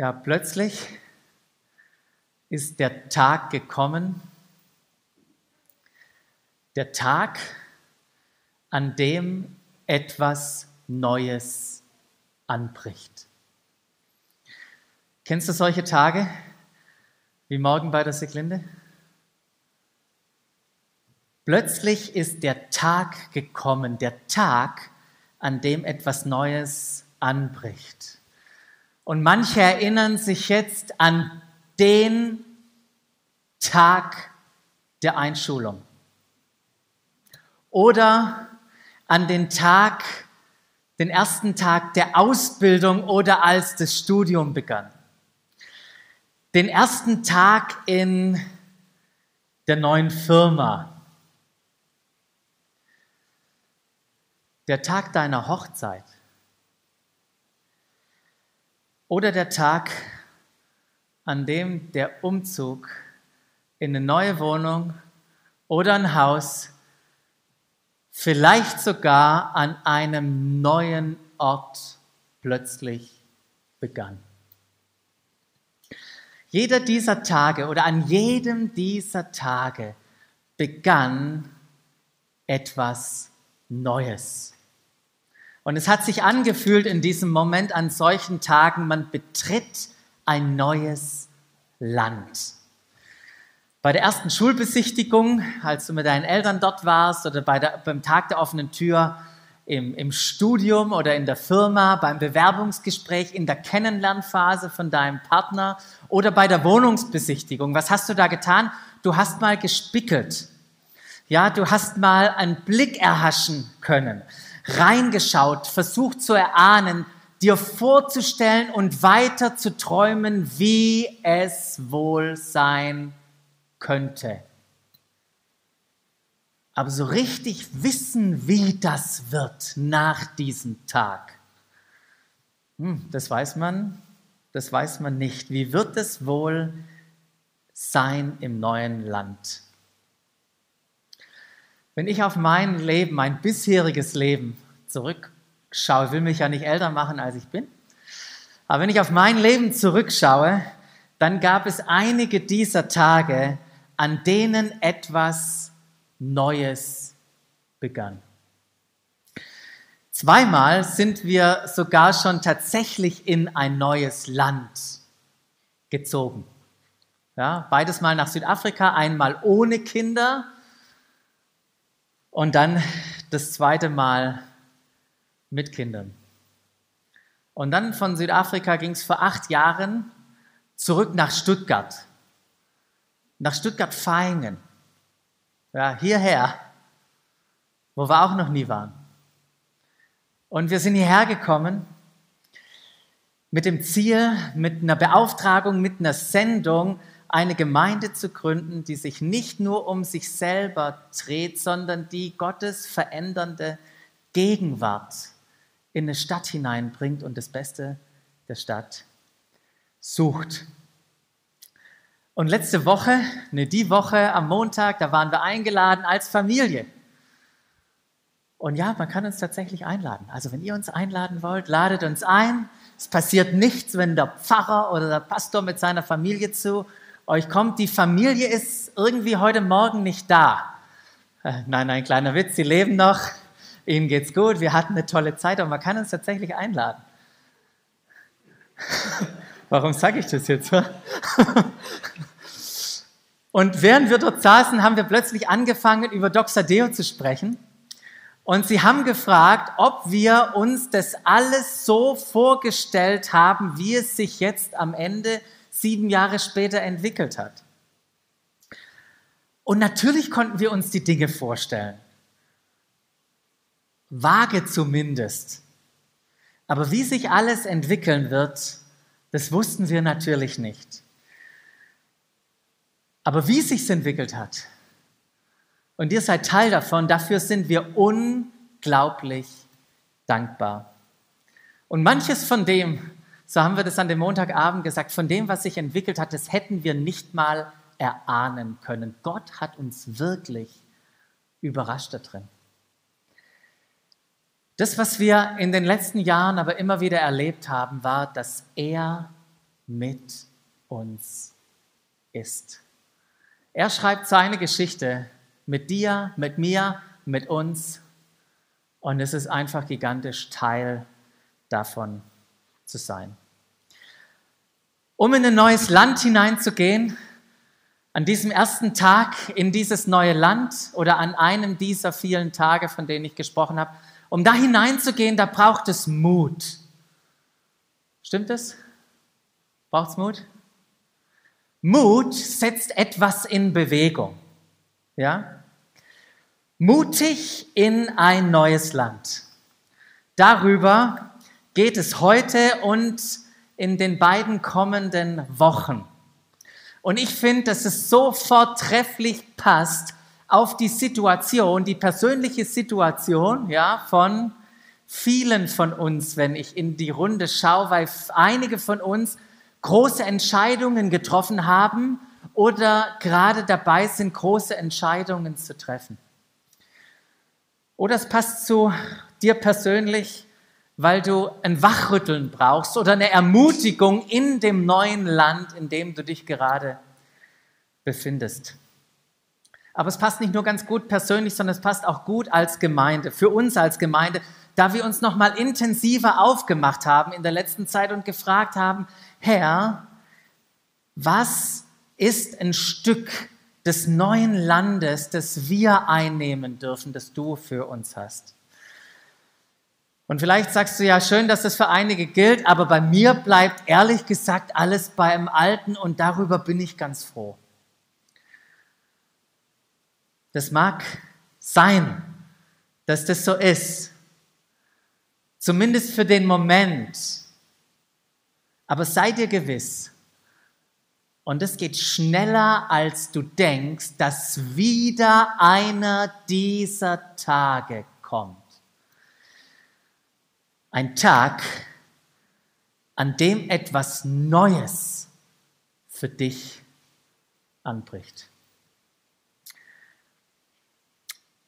Ja, plötzlich ist der Tag gekommen, der Tag, an dem etwas Neues anbricht. Kennst du solche Tage wie morgen bei der Seglinde? Plötzlich ist der Tag gekommen, der Tag, an dem etwas Neues anbricht. Und manche erinnern sich jetzt an den Tag der Einschulung oder an den Tag, den ersten Tag der Ausbildung oder als das Studium begann. Den ersten Tag in der neuen Firma. Der Tag deiner Hochzeit. Oder der Tag, an dem der Umzug in eine neue Wohnung oder ein Haus, vielleicht sogar an einem neuen Ort plötzlich begann. Jeder dieser Tage oder an jedem dieser Tage begann etwas Neues. Und es hat sich angefühlt in diesem Moment an solchen Tagen, man betritt ein neues Land. Bei der ersten Schulbesichtigung, als du mit deinen Eltern dort warst oder bei der, beim Tag der offenen Tür im, im Studium oder in der Firma, beim Bewerbungsgespräch, in der Kennenlernphase von deinem Partner oder bei der Wohnungsbesichtigung, was hast du da getan? Du hast mal gespickelt. Ja, du hast mal einen Blick erhaschen können reingeschaut, versucht zu erahnen, dir vorzustellen und weiter zu träumen, wie es wohl sein könnte. Aber so richtig wissen, wie das wird nach diesem Tag, hm, das weiß man, das weiß man nicht. Wie wird es wohl sein im neuen Land? Wenn ich auf mein Leben, mein bisheriges Leben zurückschaue, ich will mich ja nicht älter machen, als ich bin, aber wenn ich auf mein Leben zurückschaue, dann gab es einige dieser Tage, an denen etwas Neues begann. Zweimal sind wir sogar schon tatsächlich in ein neues Land gezogen. Ja, beides mal nach Südafrika, einmal ohne Kinder und dann das zweite Mal mit Kindern. Und dann von Südafrika ging es vor acht Jahren zurück nach Stuttgart. Nach Stuttgart-Vaihingen. Ja, hierher, wo wir auch noch nie waren. Und wir sind hierher gekommen mit dem Ziel, mit einer Beauftragung, mit einer Sendung, eine Gemeinde zu gründen, die sich nicht nur um sich selber dreht, sondern die Gottes verändernde Gegenwart in eine Stadt hineinbringt und das Beste der Stadt sucht. Und letzte Woche, ne, die Woche am Montag, da waren wir eingeladen als Familie. Und ja, man kann uns tatsächlich einladen. Also wenn ihr uns einladen wollt, ladet uns ein. Es passiert nichts, wenn der Pfarrer oder der Pastor mit seiner Familie zu euch kommt, die Familie ist irgendwie heute Morgen nicht da. Äh, nein, nein, kleiner Witz, sie leben noch, ihnen geht's gut, wir hatten eine tolle Zeit, aber man kann uns tatsächlich einladen. Warum sage ich das jetzt? Und während wir dort saßen, haben wir plötzlich angefangen, über Doxadeo zu sprechen. Und sie haben gefragt, ob wir uns das alles so vorgestellt haben, wie es sich jetzt am Ende sieben Jahre später entwickelt hat. Und natürlich konnten wir uns die Dinge vorstellen. Vage zumindest. Aber wie sich alles entwickeln wird, das wussten wir natürlich nicht. Aber wie sich entwickelt hat, und ihr seid Teil davon, dafür sind wir unglaublich dankbar. Und manches von dem, so haben wir das an dem Montagabend gesagt, von dem, was sich entwickelt hat, das hätten wir nicht mal erahnen können. Gott hat uns wirklich überrascht da drin. Das, was wir in den letzten Jahren aber immer wieder erlebt haben, war, dass er mit uns ist. Er schreibt seine Geschichte mit dir, mit mir, mit uns und es ist einfach gigantisch Teil davon zu sein. Um in ein neues Land hineinzugehen, an diesem ersten Tag in dieses neue Land oder an einem dieser vielen Tage, von denen ich gesprochen habe, um da hineinzugehen, da braucht es Mut. Stimmt es? Braucht es Mut? Mut setzt etwas in Bewegung. Ja? Mutig in ein neues Land. Darüber geht es heute und in den beiden kommenden Wochen. Und ich finde, dass es so vortrefflich passt auf die Situation, die persönliche Situation, ja, von vielen von uns, wenn ich in die Runde schaue, weil einige von uns große Entscheidungen getroffen haben oder gerade dabei sind, große Entscheidungen zu treffen. Oder es passt zu dir persönlich, weil du ein Wachrütteln brauchst oder eine Ermutigung in dem neuen Land, in dem du dich gerade befindest. Aber es passt nicht nur ganz gut persönlich, sondern es passt auch gut als Gemeinde, für uns als Gemeinde, da wir uns noch mal intensiver aufgemacht haben in der letzten Zeit und gefragt haben, Herr, was ist ein Stück des neuen Landes, das wir einnehmen dürfen, das du für uns hast? Und vielleicht sagst du ja schön, dass das für einige gilt, aber bei mir bleibt ehrlich gesagt alles beim Alten und darüber bin ich ganz froh. Das mag sein, dass das so ist, zumindest für den Moment, aber sei dir gewiss, und es geht schneller, als du denkst, dass wieder einer dieser Tage kommt ein Tag, an dem etwas Neues für dich anbricht.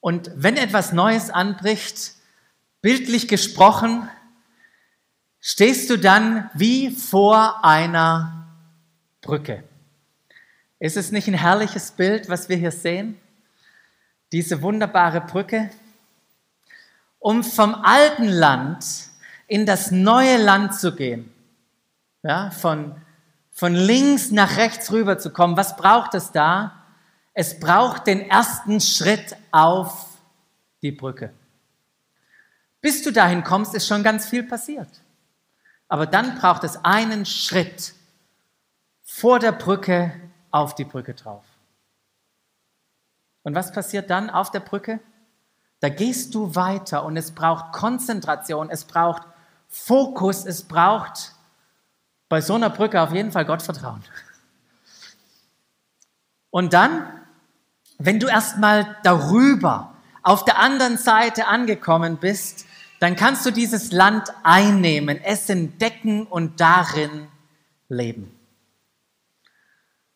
Und wenn etwas Neues anbricht, bildlich gesprochen, stehst du dann wie vor einer Brücke. Ist es nicht ein herrliches Bild, was wir hier sehen? Diese wunderbare Brücke. Um vom alten Land in das neue Land zu gehen, ja, von, von links nach rechts rüber zu kommen, was braucht es da? Es braucht den ersten Schritt auf die Brücke. Bis du dahin kommst, ist schon ganz viel passiert. Aber dann braucht es einen Schritt vor der Brücke auf die Brücke drauf. Und was passiert dann auf der Brücke? Da gehst du weiter und es braucht Konzentration, es braucht Fokus, es braucht bei so einer Brücke auf jeden Fall Gottvertrauen. Und dann, wenn du erstmal darüber auf der anderen Seite angekommen bist, dann kannst du dieses Land einnehmen, es entdecken und darin leben.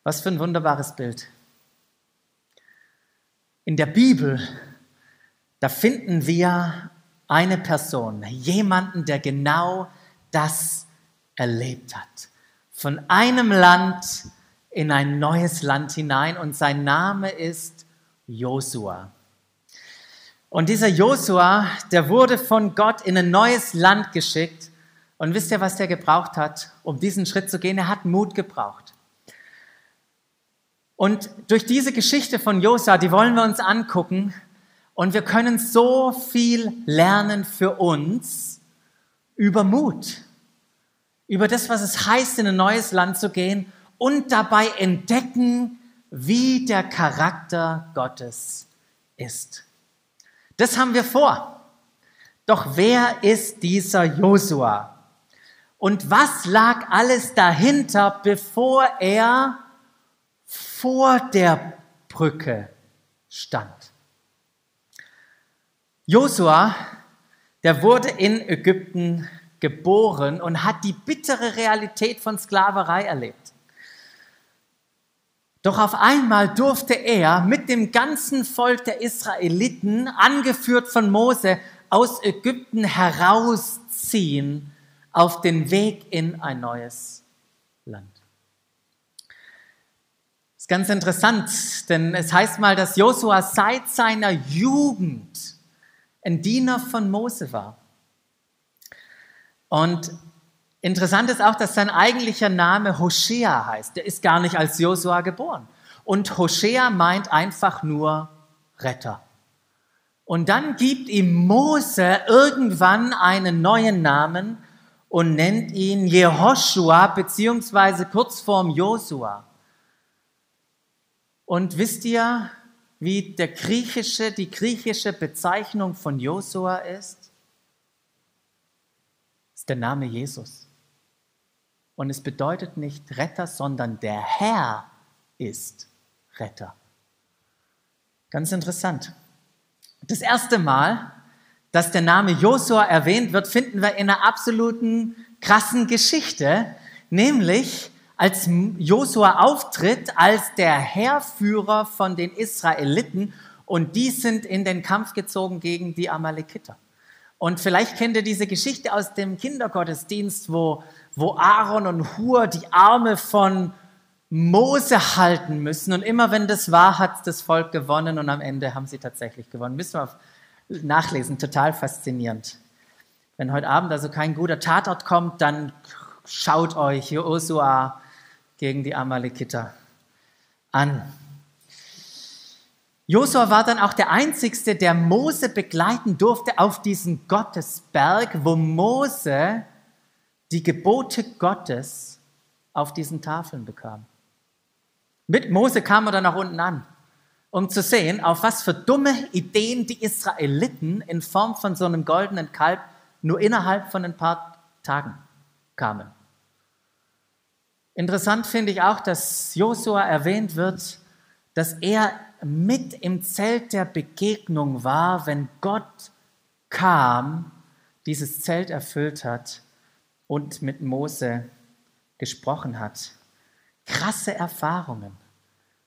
Was für ein wunderbares Bild. In der Bibel, da finden wir eine Person, jemanden, der genau das erlebt hat. Von einem Land in ein neues Land hinein und sein Name ist Josua. Und dieser Josua, der wurde von Gott in ein neues Land geschickt. Und wisst ihr, was der gebraucht hat, um diesen Schritt zu gehen? Er hat Mut gebraucht. Und durch diese Geschichte von Josua, die wollen wir uns angucken, und wir können so viel lernen für uns über Mut, über das, was es heißt, in ein neues Land zu gehen und dabei entdecken, wie der Charakter Gottes ist. Das haben wir vor. Doch wer ist dieser Josua? Und was lag alles dahinter, bevor er vor der Brücke stand? Josua, der wurde in Ägypten geboren und hat die bittere Realität von Sklaverei erlebt. Doch auf einmal durfte er mit dem ganzen Volk der Israeliten, angeführt von Mose, aus Ägypten herausziehen auf den Weg in ein neues Land. Das ist ganz interessant, denn es heißt mal, dass Josua seit seiner Jugend ein Diener von Mose war. Und interessant ist auch, dass sein eigentlicher Name Hoshea heißt. Der ist gar nicht als Josua geboren. Und Hoshea meint einfach nur Retter. Und dann gibt ihm Mose irgendwann einen neuen Namen und nennt ihn Jehoshua, beziehungsweise kurz vorm Josua. Und wisst ihr, wie der griechische, die griechische Bezeichnung von Josua ist? Ist der Name Jesus. Und es bedeutet nicht Retter, sondern der Herr ist Retter. Ganz interessant. Das erste Mal, dass der Name Josua erwähnt wird, finden wir in einer absoluten krassen Geschichte, nämlich als Josua auftritt als der Heerführer von den Israeliten und die sind in den Kampf gezogen gegen die Amalekiter. Und vielleicht kennt ihr diese Geschichte aus dem Kindergottesdienst, wo, wo Aaron und Hur die Arme von Mose halten müssen. Und immer wenn das war, hat das Volk gewonnen und am Ende haben sie tatsächlich gewonnen. Müssen wir nachlesen, total faszinierend. Wenn heute Abend also kein guter Tatort kommt, dann schaut euch Josua gegen die Amalekiter an. Josua war dann auch der Einzige, der Mose begleiten durfte auf diesen Gottesberg, wo Mose die Gebote Gottes auf diesen Tafeln bekam. Mit Mose kam er dann nach unten an, um zu sehen, auf was für dumme Ideen die Israeliten in Form von so einem goldenen Kalb nur innerhalb von ein paar Tagen kamen. Interessant finde ich auch, dass Josua erwähnt wird, dass er mit im Zelt der Begegnung war, wenn Gott kam, dieses Zelt erfüllt hat und mit Mose gesprochen hat. Krasse Erfahrungen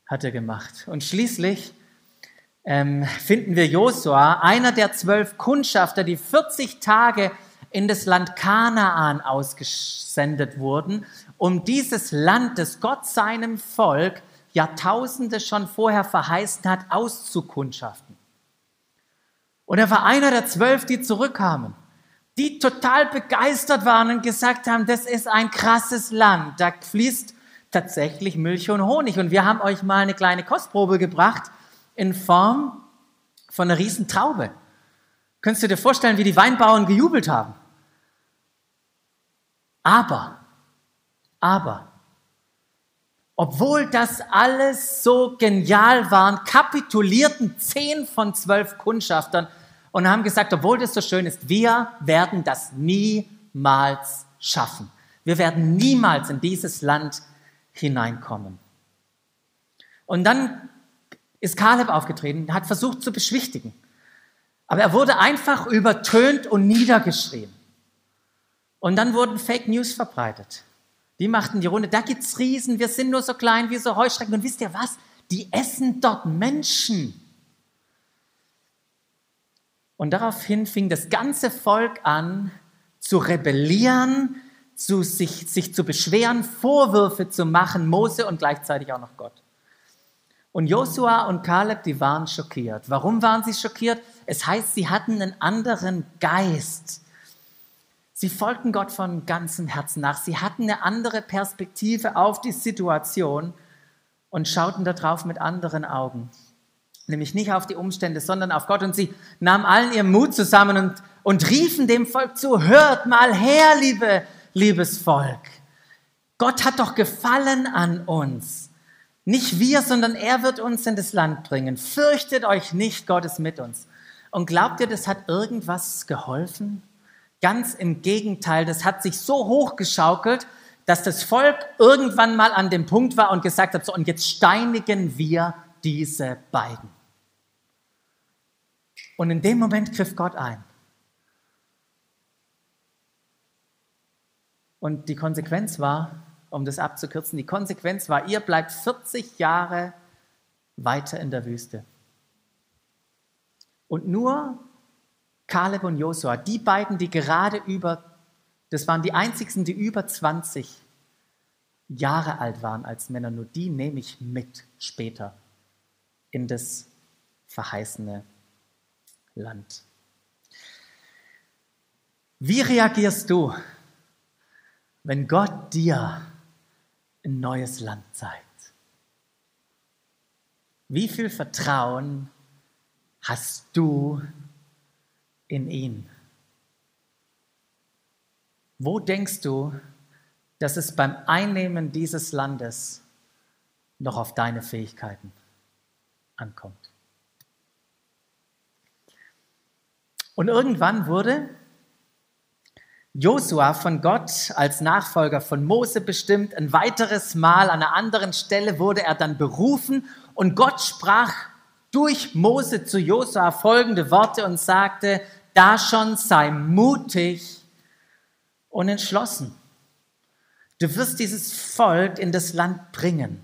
hat er gemacht. Und schließlich ähm, finden wir Josua, einer der zwölf Kundschafter, die 40 Tage in das Land Kanaan ausgesendet wurden, um dieses Land, das Gott seinem Volk Jahrtausende schon vorher verheißen hat, auszukundschaften. Und er war einer der zwölf, die zurückkamen die total begeistert waren und gesagt haben, das ist ein krasses Land, da fließt tatsächlich Milch und Honig. Und wir haben euch mal eine kleine Kostprobe gebracht in Form von einer riesen Traube. Könntest du dir vorstellen, wie die Weinbauern gejubelt haben? Aber, aber, obwohl das alles so genial war, kapitulierten zehn von zwölf Kundschaftern und haben gesagt, obwohl das so schön ist, wir werden das niemals schaffen. Wir werden niemals in dieses Land hineinkommen. Und dann ist Kaleb aufgetreten, hat versucht zu beschwichtigen. Aber er wurde einfach übertönt und niedergeschrien. Und dann wurden Fake News verbreitet. Die machten die Runde, da gibt's Riesen, wir sind nur so klein wie so Heuschrecken. Und wisst ihr was? Die essen dort Menschen. Und daraufhin fing das ganze Volk an zu rebellieren, zu sich, sich zu beschweren, Vorwürfe zu machen, Mose und gleichzeitig auch noch Gott. Und Josua und Kaleb, die waren schockiert. Warum waren sie schockiert? Es heißt, sie hatten einen anderen Geist. Sie folgten Gott von ganzem Herzen nach. Sie hatten eine andere Perspektive auf die Situation und schauten darauf mit anderen Augen nämlich nicht auf die Umstände, sondern auf Gott. Und sie nahmen allen ihren Mut zusammen und, und riefen dem Volk zu, hört mal her, liebe, liebes Volk. Gott hat doch gefallen an uns. Nicht wir, sondern er wird uns in das Land bringen. Fürchtet euch nicht, Gott ist mit uns. Und glaubt ihr, das hat irgendwas geholfen? Ganz im Gegenteil, das hat sich so hochgeschaukelt, dass das Volk irgendwann mal an dem Punkt war und gesagt hat, so und jetzt steinigen wir diese beiden. Und in dem Moment griff Gott ein. Und die Konsequenz war, um das abzukürzen, die Konsequenz war, ihr bleibt 40 Jahre weiter in der Wüste. Und nur Kaleb und Josua, die beiden, die gerade über, das waren die einzigen, die über 20 Jahre alt waren als Männer, nur die nehme ich mit später in das verheißene Land. Wie reagierst du, wenn Gott dir ein neues Land zeigt? Wie viel Vertrauen hast du in ihn? Wo denkst du, dass es beim Einnehmen dieses Landes noch auf deine Fähigkeiten ankommt? Und irgendwann wurde Josua von Gott als Nachfolger von Mose bestimmt. Ein weiteres Mal an einer anderen Stelle wurde er dann berufen und Gott sprach durch Mose zu Josua folgende Worte und sagte, da schon sei mutig und entschlossen. Du wirst dieses Volk in das Land bringen.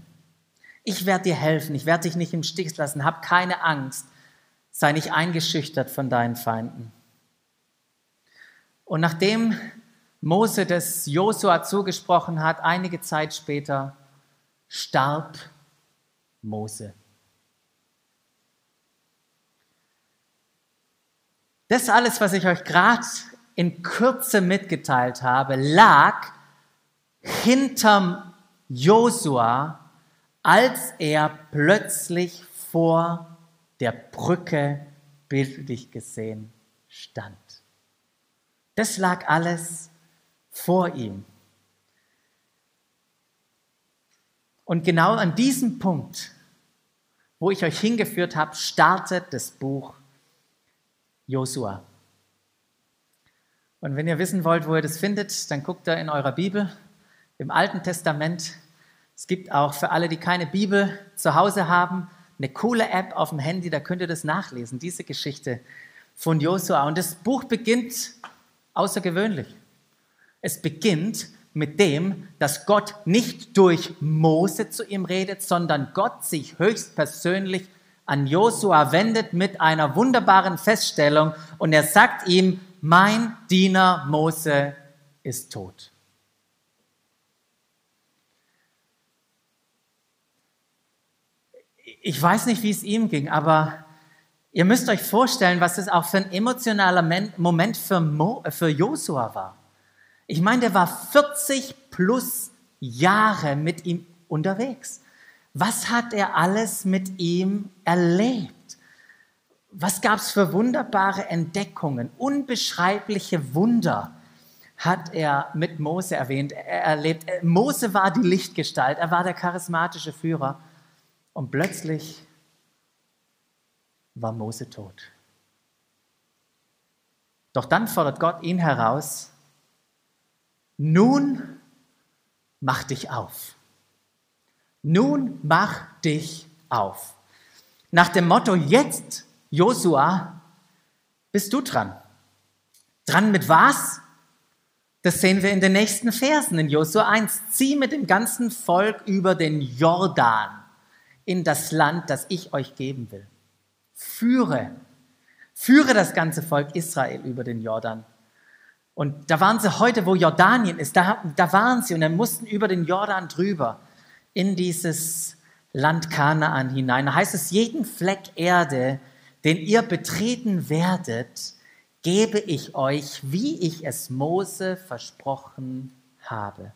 Ich werde dir helfen, ich werde dich nicht im Stich lassen, hab keine Angst, sei nicht eingeschüchtert von deinen Feinden. Und nachdem Mose das Josua zugesprochen hat, einige Zeit später starb Mose. Das alles, was ich euch gerade in Kürze mitgeteilt habe, lag hinterm Josua, als er plötzlich vor der Brücke bildlich gesehen stand. Das lag alles vor ihm. Und genau an diesem Punkt, wo ich euch hingeführt habe, startet das Buch Josua. Und wenn ihr wissen wollt, wo ihr das findet, dann guckt da in eurer Bibel im Alten Testament. Es gibt auch für alle, die keine Bibel zu Hause haben, eine coole App auf dem Handy, da könnt ihr das nachlesen, diese Geschichte von Josua. Und das Buch beginnt außergewöhnlich. Es beginnt mit dem, dass Gott nicht durch Mose zu ihm redet, sondern Gott sich höchstpersönlich an Josua wendet mit einer wunderbaren Feststellung und er sagt ihm, mein Diener Mose ist tot. Ich weiß nicht, wie es ihm ging, aber Ihr müsst euch vorstellen, was das auch für ein emotionaler Moment für, Mo, für Josua war. Ich meine, der war 40 plus Jahre mit ihm unterwegs. Was hat er alles mit ihm erlebt? Was gab es für wunderbare Entdeckungen, unbeschreibliche Wunder hat er mit Mose erwähnt, er erlebt. Mose war die Lichtgestalt, er war der charismatische Führer. Und plötzlich war Mose tot. Doch dann fordert Gott ihn heraus, nun mach dich auf. Nun mach dich auf. Nach dem Motto, jetzt, Josua, bist du dran. Dran mit was? Das sehen wir in den nächsten Versen in Josua 1. Zieh mit dem ganzen Volk über den Jordan in das Land, das ich euch geben will. Führe, führe das ganze Volk Israel über den Jordan. Und da waren sie heute, wo Jordanien ist, da, da waren sie und dann mussten über den Jordan drüber in dieses Land Kanaan hinein. Da heißt es, jeden Fleck Erde, den ihr betreten werdet, gebe ich euch, wie ich es Mose versprochen habe.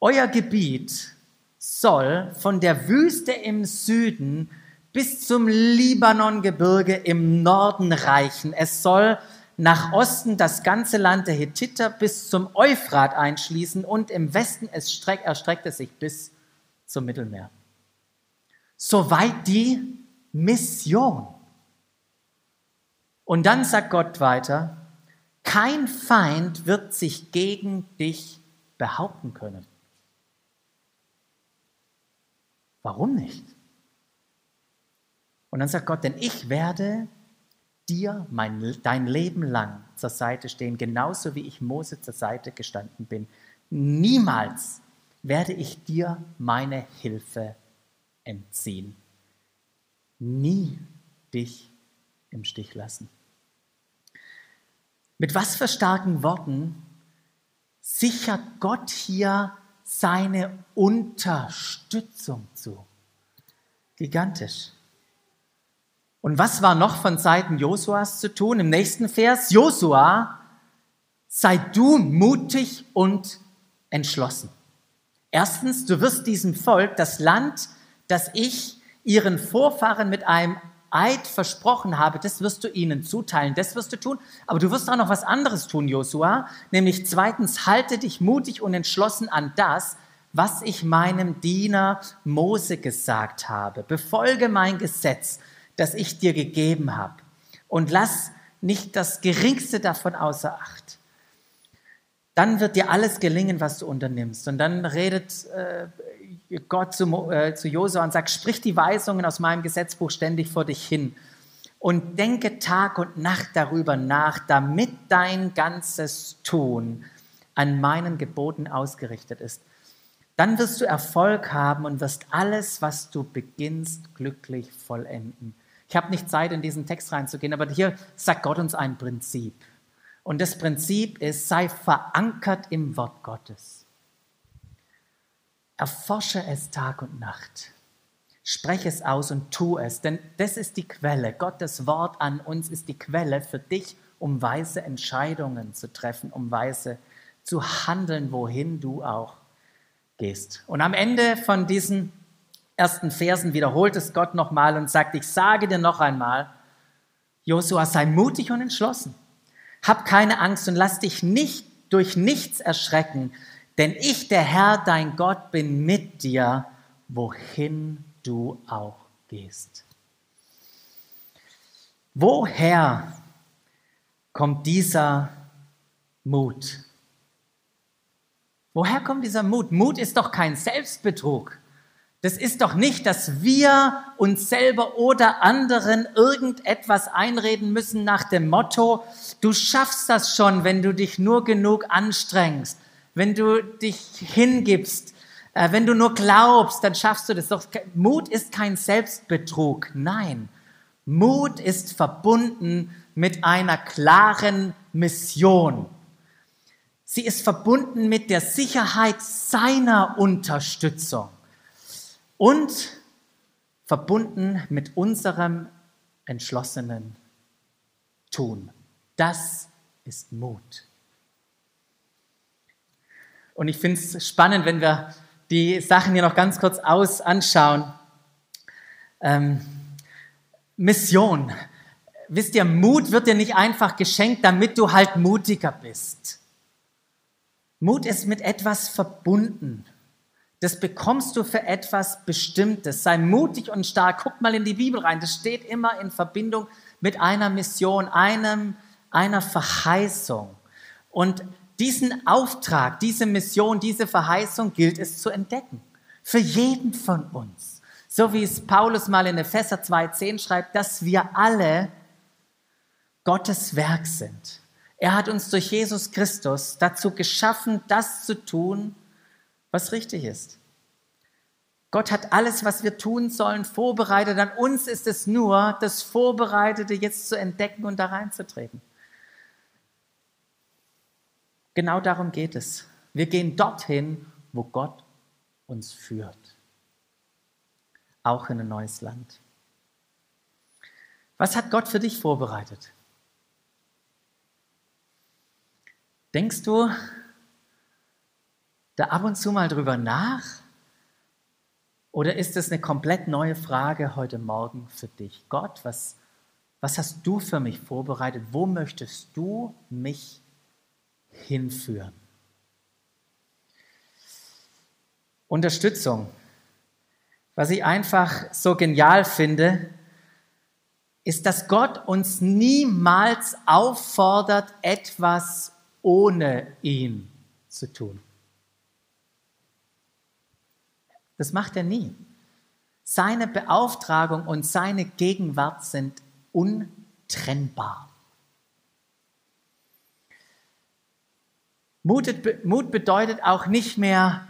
Euer Gebiet soll von der Wüste im Süden bis zum Libanongebirge im Norden reichen. Es soll nach Osten das ganze Land der Hethiter bis zum Euphrat einschließen und im Westen es streck, erstreckt es sich bis zum Mittelmeer. Soweit die Mission. Und dann sagt Gott weiter, kein Feind wird sich gegen dich behaupten können. Warum nicht? Und dann sagt Gott, denn ich werde dir mein, dein Leben lang zur Seite stehen, genauso wie ich Mose zur Seite gestanden bin. Niemals werde ich dir meine Hilfe entziehen. Nie dich im Stich lassen. Mit was für starken Worten sichert Gott hier seine Unterstützung zu. Gigantisch. Und was war noch von Seiten Josuas zu tun? Im nächsten Vers, Josua, sei du mutig und entschlossen. Erstens, du wirst diesem Volk das Land, das ich ihren Vorfahren mit einem Eid versprochen habe, das wirst du ihnen zuteilen, das wirst du tun. Aber du wirst auch noch was anderes tun, Josua. Nämlich zweitens, halte dich mutig und entschlossen an das, was ich meinem Diener Mose gesagt habe. Befolge mein Gesetz, das ich dir gegeben habe. Und lass nicht das Geringste davon außer Acht. Dann wird dir alles gelingen, was du unternimmst. Und dann redet äh, Gott zu, äh, zu Josua und sagt, sprich die Weisungen aus meinem Gesetzbuch ständig vor dich hin und denke Tag und Nacht darüber nach, damit dein ganzes Tun an meinen Geboten ausgerichtet ist. Dann wirst du Erfolg haben und wirst alles, was du beginnst, glücklich vollenden. Ich habe nicht Zeit, in diesen Text reinzugehen, aber hier sagt Gott uns ein Prinzip. Und das Prinzip ist, sei verankert im Wort Gottes. Erforsche es Tag und Nacht. Spreche es aus und tu es, denn das ist die Quelle. Gottes Wort an uns ist die Quelle für dich, um weise Entscheidungen zu treffen, um weise zu handeln, wohin du auch gehst. Und am Ende von diesen ersten Versen wiederholt es Gott nochmal und sagt, ich sage dir noch einmal, Josua, sei mutig und entschlossen. Hab keine Angst und lass dich nicht durch nichts erschrecken, denn ich, der Herr, dein Gott, bin mit dir, wohin du auch gehst. Woher kommt dieser Mut? Woher kommt dieser Mut? Mut ist doch kein Selbstbetrug. Das ist doch nicht, dass wir uns selber oder anderen irgendetwas einreden müssen nach dem Motto, du schaffst das schon, wenn du dich nur genug anstrengst wenn du dich hingibst, äh, wenn du nur glaubst, dann schaffst du das. Doch Mut ist kein Selbstbetrug. Nein, Mut ist verbunden mit einer klaren Mission. Sie ist verbunden mit der Sicherheit seiner Unterstützung und verbunden mit unserem entschlossenen Tun. Das ist Mut. Und ich finde es spannend, wenn wir die Sachen hier noch ganz kurz aus anschauen. Ähm, Mission. Wisst ihr, Mut wird dir nicht einfach geschenkt, damit du halt mutiger bist. Mut ist mit etwas verbunden. Das bekommst du für etwas Bestimmtes. Sei mutig und stark. Guck mal in die Bibel rein. Das steht immer in Verbindung mit einer Mission, einem, einer Verheißung. Und diesen Auftrag, diese Mission, diese Verheißung gilt es zu entdecken. Für jeden von uns. So wie es Paulus mal in Epheser 2,10 schreibt, dass wir alle Gottes Werk sind. Er hat uns durch Jesus Christus dazu geschaffen, das zu tun, was richtig ist. Gott hat alles, was wir tun sollen, vorbereitet. An uns ist es nur, das Vorbereitete jetzt zu entdecken und da reinzutreten. Genau darum geht es. Wir gehen dorthin, wo Gott uns führt. Auch in ein neues Land. Was hat Gott für dich vorbereitet? Denkst du da ab und zu mal drüber nach? Oder ist es eine komplett neue Frage heute Morgen für dich? Gott, was, was hast du für mich vorbereitet? Wo möchtest du mich hinführen. Unterstützung. Was ich einfach so genial finde, ist, dass Gott uns niemals auffordert, etwas ohne ihn zu tun. Das macht er nie. Seine Beauftragung und seine Gegenwart sind untrennbar. Mut bedeutet auch nicht mehr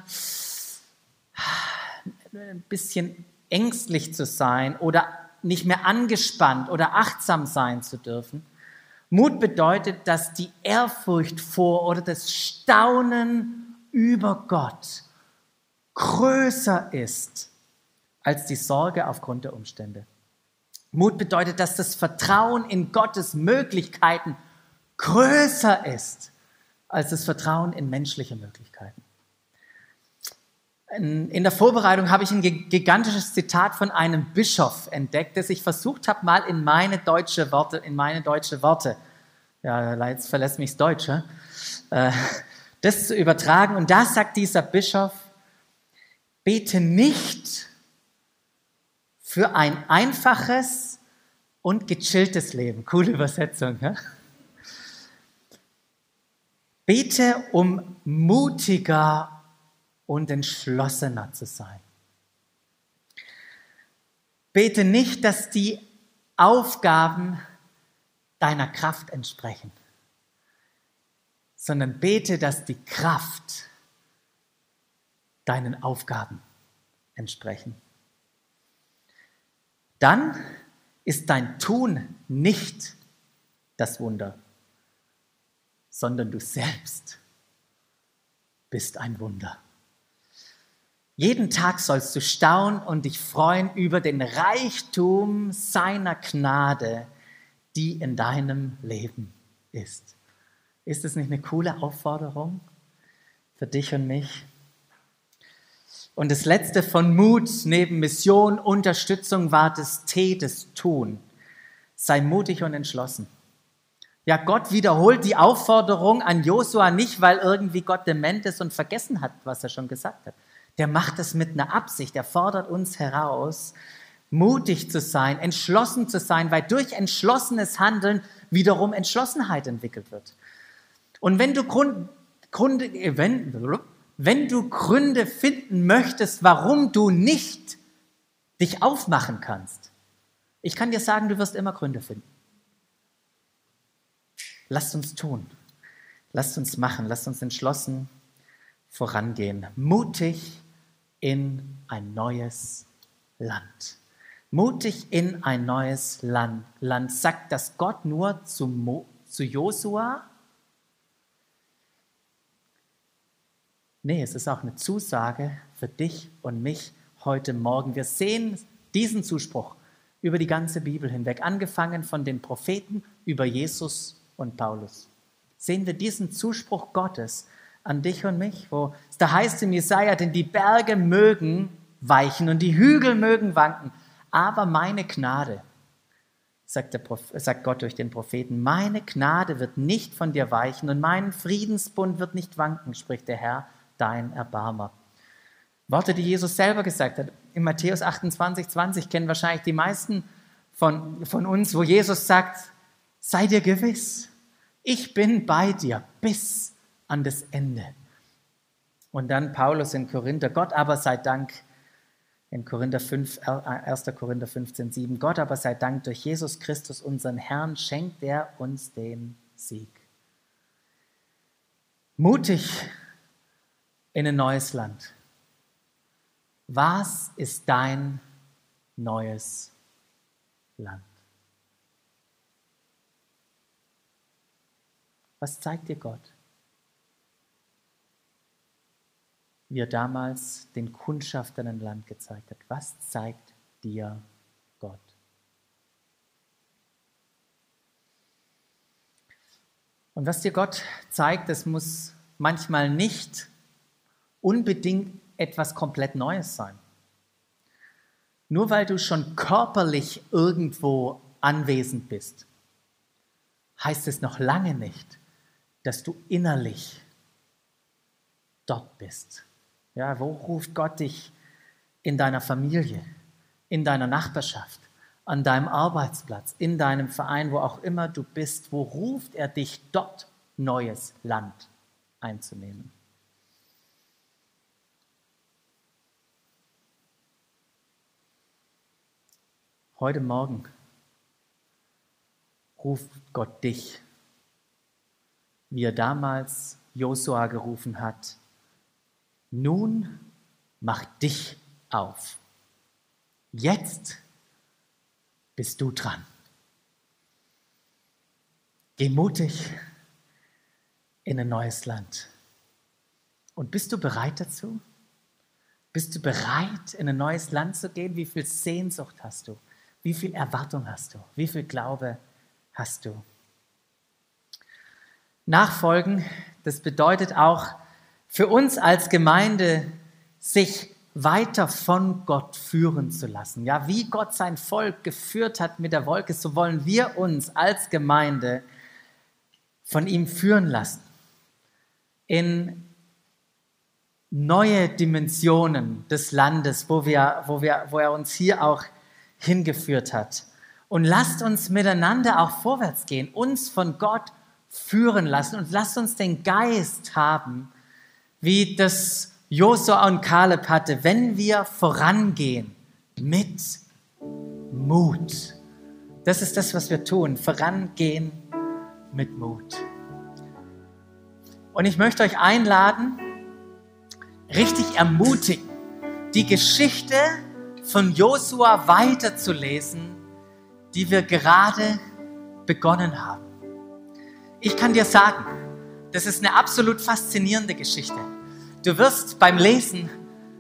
ein bisschen ängstlich zu sein oder nicht mehr angespannt oder achtsam sein zu dürfen. Mut bedeutet, dass die Ehrfurcht vor oder das Staunen über Gott größer ist als die Sorge aufgrund der Umstände. Mut bedeutet, dass das Vertrauen in Gottes Möglichkeiten größer ist als das Vertrauen in menschliche Möglichkeiten. In der Vorbereitung habe ich ein gigantisches Zitat von einem Bischof entdeckt, das ich versucht habe, mal in meine deutsche Worte, in meine deutsche Worte, ja, jetzt verlässt mich das Deutsche, äh, das zu übertragen. Und da sagt dieser Bischof, bete nicht für ein einfaches und gechilltes Leben. Coole Übersetzung. Ja? Bete, um mutiger und entschlossener zu sein. Bete nicht, dass die Aufgaben deiner Kraft entsprechen, sondern bete, dass die Kraft deinen Aufgaben entsprechen. Dann ist dein Tun nicht das Wunder, sondern du selbst bist ein Wunder. Jeden Tag sollst du staunen und dich freuen über den Reichtum seiner Gnade, die in deinem Leben ist. Ist es nicht eine coole Aufforderung für dich und mich? Und das letzte von Mut neben Mission, Unterstützung war das T, das Tun. Sei mutig und entschlossen. Ja, Gott wiederholt die Aufforderung an Josua nicht, weil irgendwie Gott dement ist und vergessen hat, was er schon gesagt hat. Der macht es mit einer Absicht. Er fordert uns heraus, mutig zu sein, entschlossen zu sein, weil durch entschlossenes Handeln wiederum Entschlossenheit entwickelt wird. Und wenn du Grund, Grund, wenn, wenn du Gründe finden möchtest, warum du nicht dich aufmachen kannst, ich kann dir sagen, du wirst immer Gründe finden. Lasst uns tun. Lasst uns machen. Lasst uns entschlossen vorangehen. Mutig in ein neues Land. Mutig in ein neues Land. Land sagt das Gott nur zu, Mo, zu Josua Nee, es ist auch eine Zusage für dich und mich heute Morgen. Wir sehen diesen Zuspruch über die ganze Bibel hinweg, angefangen von den Propheten über Jesus und Paulus. Sehen wir diesen Zuspruch Gottes an dich und mich, wo es da heißt im Jesaja, denn die Berge mögen weichen und die Hügel mögen wanken, aber meine Gnade, sagt, sagt Gott durch den Propheten, meine Gnade wird nicht von dir weichen und mein Friedensbund wird nicht wanken, spricht der Herr dein Erbarmer. Worte, die Jesus selber gesagt hat. In Matthäus 28, 20 kennen wahrscheinlich die meisten von, von uns, wo Jesus sagt, sei dir gewiss, ich bin bei dir bis an das Ende. Und dann Paulus in Korinther, Gott aber sei Dank, in Korinther 5, 1. Korinther 15, 7, Gott aber sei Dank, durch Jesus Christus, unseren Herrn, schenkt er uns den Sieg. Mutig in ein neues Land. Was ist dein neues Land? Was zeigt dir Gott? Wie er damals den Kundschaftern ein Land gezeigt hat. Was zeigt dir Gott? Und was dir Gott zeigt, das muss manchmal nicht unbedingt etwas komplett Neues sein. Nur weil du schon körperlich irgendwo anwesend bist, heißt es noch lange nicht, dass du innerlich dort bist. Ja, wo ruft Gott dich in deiner Familie, in deiner Nachbarschaft, an deinem Arbeitsplatz, in deinem Verein, wo auch immer du bist, wo ruft er dich dort neues Land einzunehmen? Heute Morgen ruft Gott dich, wie er damals Josua gerufen hat. Nun mach dich auf. Jetzt bist du dran. Geh mutig in ein neues Land. Und bist du bereit dazu? Bist du bereit, in ein neues Land zu gehen? Wie viel Sehnsucht hast du? Wie viel Erwartung hast du? Wie viel Glaube hast du? Nachfolgen, das bedeutet auch für uns als Gemeinde, sich weiter von Gott führen zu lassen. Ja, wie Gott sein Volk geführt hat mit der Wolke, so wollen wir uns als Gemeinde von ihm führen lassen. In neue Dimensionen des Landes, wo, wir, wo, wir, wo er uns hier auch hingeführt hat. Und lasst uns miteinander auch vorwärts gehen, uns von Gott führen lassen und lasst uns den Geist haben, wie das Josua und Kaleb hatte, wenn wir vorangehen mit Mut. Das ist das, was wir tun, vorangehen mit Mut. Und ich möchte euch einladen, richtig ermutigen, die Geschichte von Josua weiterzulesen, die wir gerade begonnen haben. Ich kann dir sagen, das ist eine absolut faszinierende Geschichte. Du wirst beim Lesen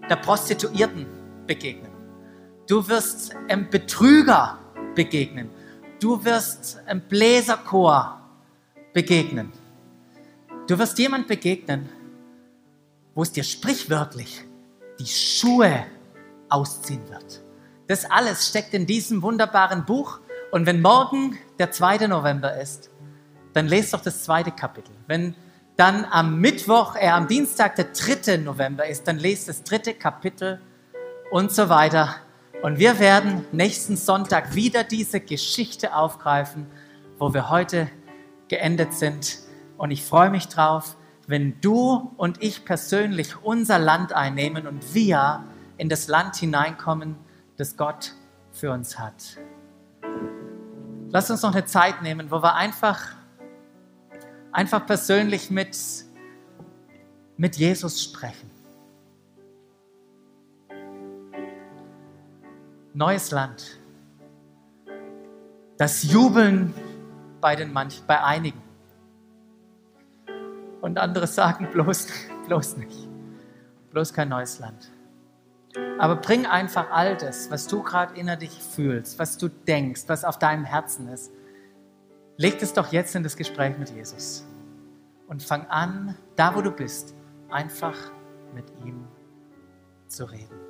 der Prostituierten begegnen. Du wirst einem Betrüger begegnen. Du wirst einem Bläserchor begegnen. Du wirst jemand begegnen, wo es dir sprichwörtlich die Schuhe ausziehen wird. Das alles steckt in diesem wunderbaren Buch. Und wenn morgen der 2. November ist, dann lest doch das zweite Kapitel. Wenn dann am Mittwoch, äh, am Dienstag der 3. November ist, dann lest das dritte Kapitel und so weiter. Und wir werden nächsten Sonntag wieder diese Geschichte aufgreifen, wo wir heute geendet sind. Und ich freue mich drauf, wenn du und ich persönlich unser Land einnehmen und wir in das Land hineinkommen, das Gott für uns hat. Lass uns noch eine Zeit nehmen, wo wir einfach einfach persönlich mit, mit Jesus sprechen. Neues Land. Das Jubeln bei, den manch, bei einigen. Und andere sagen bloß, bloß nicht. Bloß kein neues Land. Aber bring einfach all das, was du gerade innerlich fühlst, was du denkst, was auf deinem Herzen ist, Leg es doch jetzt in das Gespräch mit Jesus und fang an, da wo du bist, einfach mit ihm zu reden.